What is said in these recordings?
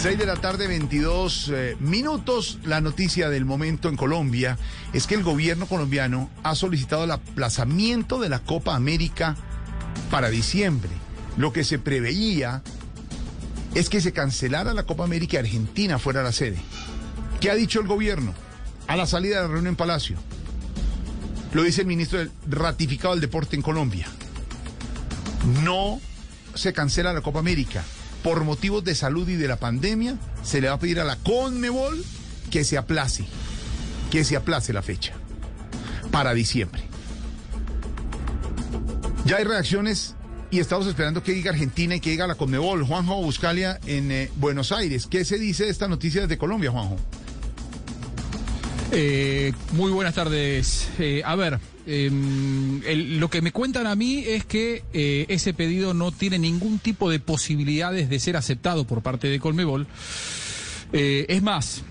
6 de la tarde, 22 eh, minutos. La noticia del momento en Colombia es que el gobierno colombiano ha solicitado el aplazamiento de la Copa América para diciembre. Lo que se preveía es que se cancelara la Copa América y Argentina fuera la sede. ¿Qué ha dicho el gobierno a la salida de la reunión en Palacio? Lo dice el ministro del ratificado del deporte en Colombia. No se cancela la Copa América por motivos de salud y de la pandemia, se le va a pedir a la Conmebol que se aplace, que se aplace la fecha para diciembre. Ya hay reacciones y estamos esperando que diga Argentina y que diga la Conmebol. Juanjo Buscalia en eh, Buenos Aires. ¿Qué se dice de esta noticia desde Colombia, Juanjo? Eh, muy buenas tardes. Eh, a ver, em, lo que me cuentan a mí es que eh, ese pedido no tiene ningún tipo de posibilidades de ser aceptado por parte de Colmebol. es más,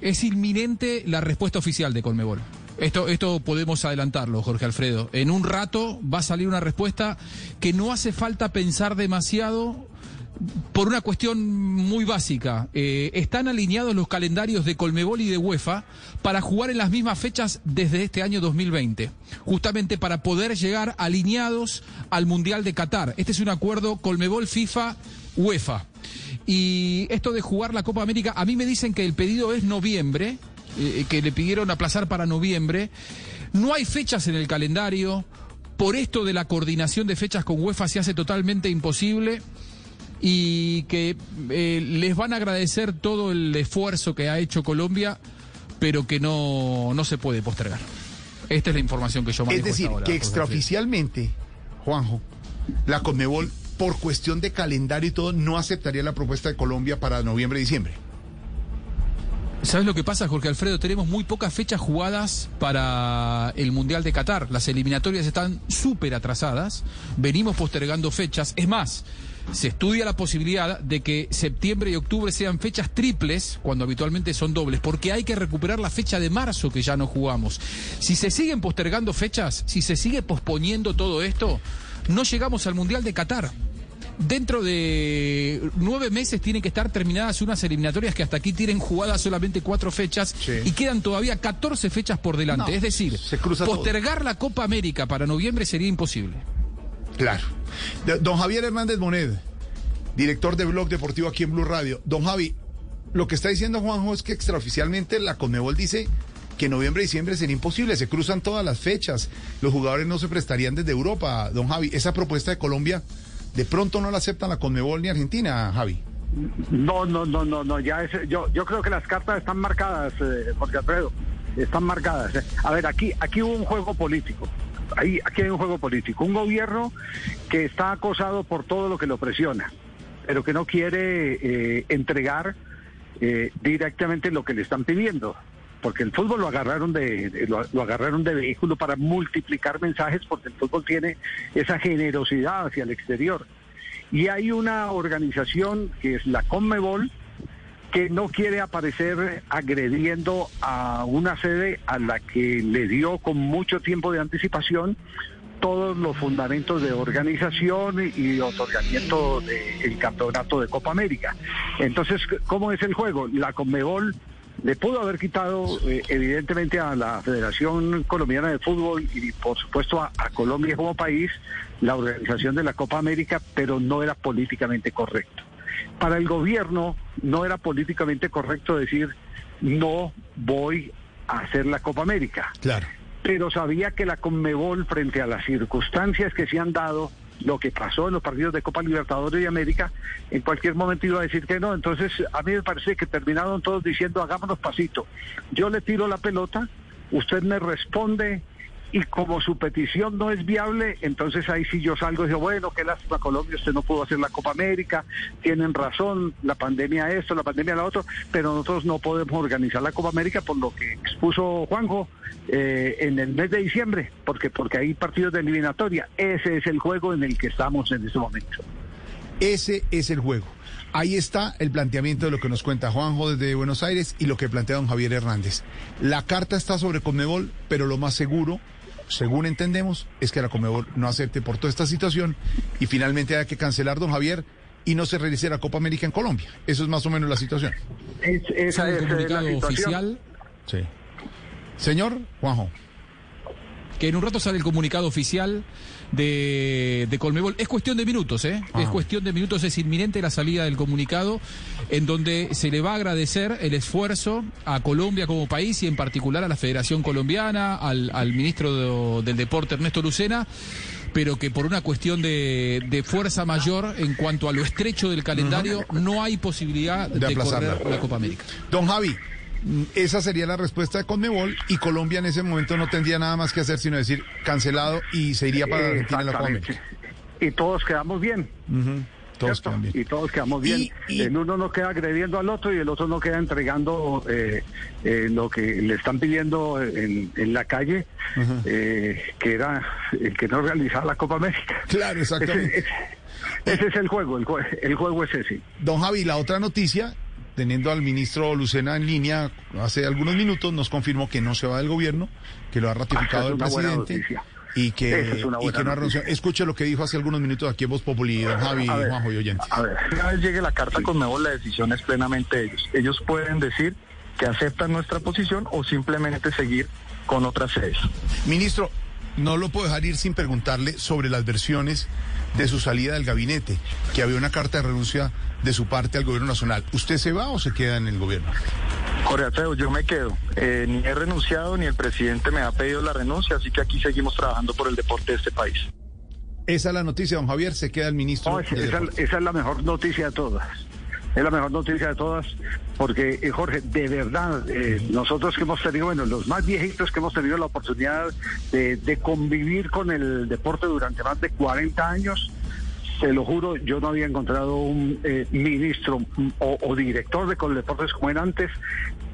es inminente la respuesta oficial de Colmebol. Esto, esto podemos adelantarlo, Jorge Alfredo. En un rato va a salir una respuesta que no hace falta pensar demasiado por una cuestión muy básica. Eh, están alineados los calendarios de Colmebol y de UEFA para jugar en las mismas fechas desde este año 2020, justamente para poder llegar alineados al Mundial de Qatar. Este es un acuerdo Colmebol, FIFA, UEFA. Y esto de jugar la Copa América, a mí me dicen que el pedido es noviembre, eh, que le pidieron aplazar para noviembre. No hay fechas en el calendario. Por esto de la coordinación de fechas con UEFA se hace totalmente imposible y que eh, les van a agradecer todo el esfuerzo que ha hecho Colombia, pero que no, no se puede postergar. Esta es la información que yo manejo. Es decir, que extraoficialmente, Juanjo, la Conmebol, por cuestión de calendario y todo, no aceptaría la propuesta de Colombia para noviembre y diciembre. ¿Sabes lo que pasa, Jorge Alfredo? Tenemos muy pocas fechas jugadas para el Mundial de Qatar. Las eliminatorias están súper atrasadas. Venimos postergando fechas. Es más, se estudia la posibilidad de que septiembre y octubre sean fechas triples, cuando habitualmente son dobles, porque hay que recuperar la fecha de marzo que ya no jugamos. Si se siguen postergando fechas, si se sigue posponiendo todo esto, no llegamos al Mundial de Qatar. Dentro de nueve meses tienen que estar terminadas unas eliminatorias que hasta aquí tienen jugadas solamente cuatro fechas y quedan todavía 14 fechas por delante. es decir, postergar la Copa América para noviembre sería imposible. Claro. Don Javier Hernández Moned, director de Blog Deportivo aquí en Blue Radio. Don Javi, lo que está diciendo Juanjo es que extraoficialmente la Conmebol dice que noviembre y diciembre sería imposible, se cruzan todas las fechas, los jugadores no se prestarían desde Europa. Don Javi, esa propuesta de Colombia de pronto no la aceptan la Conmebol ni Argentina, Javi. No, no, no, no, no, ya es, yo, yo creo que las cartas están marcadas, eh, Jorge Alfredo, están marcadas. Eh. A ver, aquí, aquí hubo un juego político. Ahí, aquí hay un juego político. Un gobierno que está acosado por todo lo que lo presiona, pero que no quiere eh, entregar directamente lo que le están pidiendo porque el fútbol lo agarraron de, lo, agarraron de vehículo para multiplicar mensajes porque el fútbol tiene esa generosidad hacia el exterior. Y hay una organización que es la Conmebol que no quiere aparecer agrediendo a una sede a la que le dio con mucho tiempo de anticipación todos los fundamentos de organización y otorgamiento del campeonato de Copa América. Entonces, ¿cómo es el juego? La Conmebol le pudo haber quitado eh, evidentemente a la Federación Colombiana de Fútbol y por supuesto a, Colombia como país la organización de la Copa América, pero no era políticamente correcto. Para el gobierno no era políticamente correcto decir no voy a hacer la Copa América. Claro. Pero sabía que la Conmebol frente a las circunstancias que se han dado lo que pasó en los partidos de Copa Libertadores de América, en cualquier momento iba a decir que no. Entonces, a mí me parece que terminaron todos diciendo, hagámonos pasito. Yo le tiro la pelota, usted me responde y como su petición no es viable, entonces ahí sí yo salgo y digo, bueno, qué lástima Colombia, usted no pudo hacer la Copa América, tienen razón, la pandemia esto, la pandemia lo otro, pero nosotros no podemos organizar la Copa América por lo que expuso Juanjo eh, en el mes de diciembre, porque, porque hay partidos de eliminatoria. Ese es el juego en el que estamos en este momento. Ese es el juego. Ahí está el planteamiento de lo que nos cuenta Juanjo desde Buenos Aires y lo que plantea don Javier Hernández. La carta está sobre Conmebol, pero lo más seguro, según entendemos, es que la Conmebol no acepte por toda esta situación y finalmente haya que cancelar, don Javier, y no se realice la Copa América en Colombia. Eso es más o menos la situación. Es, esa es, el eh, la comunicado situación. oficial Sí. Señor Juanjo. Que en un rato sale el comunicado oficial de, de Colmebol. Es cuestión de minutos, ¿eh? Es cuestión de minutos, es inminente la salida del comunicado, en donde se le va a agradecer el esfuerzo a Colombia como país y en particular a la Federación Colombiana, al, al ministro de- del Deporte Ernesto Lucena pero que por una cuestión de, de fuerza mayor en cuanto a lo estrecho del calendario no hay posibilidad De de, correr la Copa América. Don Javi, esa sería la respuesta de Conmebol y Colombia en ese momento no tendría nada más que hacer sino decir cancelado y se iría para Argentina en la Copa. América. Y todos quedamos bien. Ujú. Todos quedan bien. Y todos quedamos bien. Y- y- En uno no queda agrediendo al otro y el otro no queda entregando eh, eh, lo que le están pidiendo en, en la calle, eh, que era el que no realizaba la Copa América. Claro, exactamente. Ese, ese- ese es el juego, el, jue- el juego es ese. Don Javi, la otra noticia, teniendo al ministro Lucena en línea hace algunos minutos, nos confirmó que no se va del gobierno, que lo ha ratificado es el presidente y que, es y que no ha. Escuche lo que dijo hace algunos minutos aquí en Voz Populi, don Javi, ver. Juanjo y oyentes. A ver, Una vez llegue la carta con Mebol, la decisión es plenamente de ellos. Ellos pueden decir que aceptan nuestra posición o simplemente seguir con otras sedes. Ministro, no lo puedo dejar ir sin preguntarle sobre las versiones de su salida del gabinete, que había una carta de renuncia de su parte al gobierno nacional. ¿Usted se va o se queda en el gobierno? Jorge Alfredo, yo me quedo. Eh, ni he renunciado, ni el presidente me ha pedido la renuncia, así que aquí seguimos trabajando por el deporte de este país. Esa es la noticia, don Javier, se queda el ministro. No, es- del esa, esa es la mejor noticia de todas. Es la mejor noticia de todas, porque, eh, Jorge, de verdad, eh, nosotros que hemos tenido, bueno, los más viejitos que hemos tenido la oportunidad de, convivir con el deporte durante más de 40 años, se lo juro, yo no había encontrado un eh, ministro mm, o, director de Coldeportes como era antes,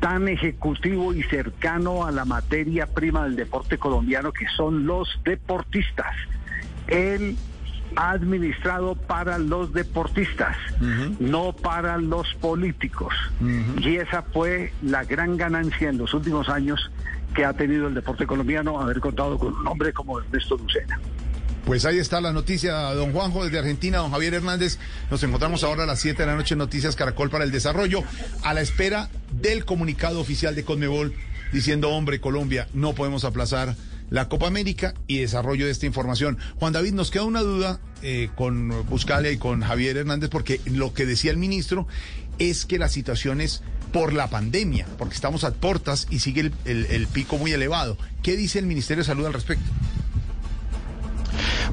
tan ejecutivo y cercano a la materia prima del deporte colombiano que son los deportistas. Él administrado para los deportistas, no para los políticos. Y esa fue la gran ganancia en los últimos años que ha tenido el deporte colombiano, haber contado con un hombre como Ernesto Lucena. Pues ahí está la noticia, don Juanjo, desde Argentina, don Javier Hernández. Nos encontramos ahora a las 7 de la noche en Noticias Caracol para el Desarrollo, a la espera del comunicado oficial de Conmebol diciendo, hombre, Colombia, no podemos aplazar la Copa América y desarrollo de esta información. Juan David, nos queda una duda eh, con Buscalia y con Javier Hernández, porque lo que decía el ministro es que la situación es por la pandemia, porque estamos a portas y sigue el, el- el pico muy elevado. ¿Qué dice el Ministerio de Salud al respecto?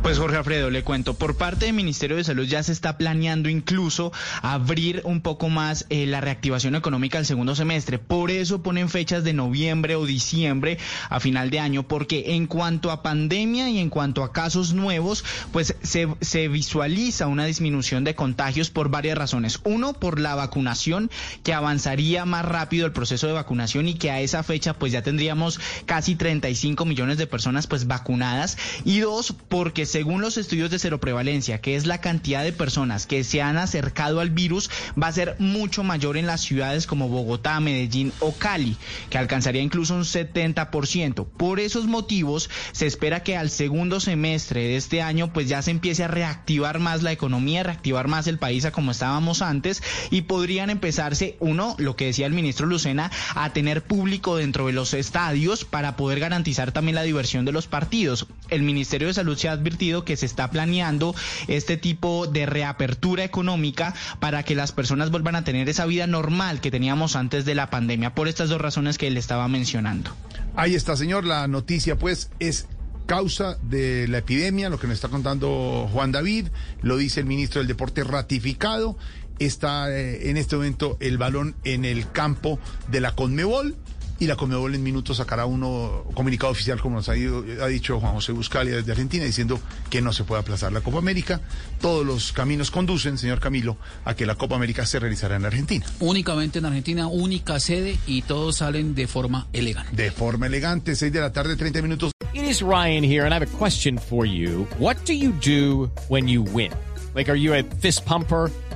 Pues Jorge Alfredo, le cuento, por parte del Ministerio de Salud ya se está planeando incluso abrir un poco más eh, la reactivación económica al segundo semestre. Por eso ponen fechas de noviembre o diciembre a final de año, porque en cuanto a pandemia y en cuanto a casos nuevos, pues se, se visualiza una disminución de contagios por varias razones. Uno, por la vacunación, que avanzaría más rápido el proceso de vacunación y que a esa fecha pues ya tendríamos casi 35 millones de personas pues vacunadas. Y dos, porque según los estudios de seroprevalencia, que es la cantidad de personas que se han acercado al virus, va a ser mucho mayor en las ciudades como Bogotá, Medellín o Cali, que alcanzaría incluso un 70%. Por esos motivos, se espera que al segundo semestre de este año pues ya se empiece a reactivar más la economía, reactivar más el país a como estábamos antes y podrían empezarse, uno, lo que decía el ministro Lucena, a tener público dentro de los estadios para poder garantizar también la diversión de los partidos. El Ministerio de Salud se ha advertido que se está planeando este tipo de reapertura económica para que las personas vuelvan a tener esa vida normal que teníamos antes de la pandemia, por estas dos razones que él estaba mencionando. Ahí está, señor. La noticia, pues, es causa de la epidemia, lo que nos está contando Juan David, lo dice el ministro del Deporte ratificado. Está eh, en este momento el balón en el campo de la Conmebol y la Conmebol en minutos sacará uno comunicado oficial, como nos ha, ido- ha dicho Juan José Buscalia desde Argentina, diciendo que no se puede aplazar la Copa América. Todos los caminos conducen, señor Camilo, a que la Copa América se realizará en Argentina. Únicamente en Argentina, única sede y todos salen de forma elegante. De forma elegante, 6 de la tarde, 30 minutos. It is Ryan here, and I have a question for you. What do you do when you win? Like, are you a fist pumper?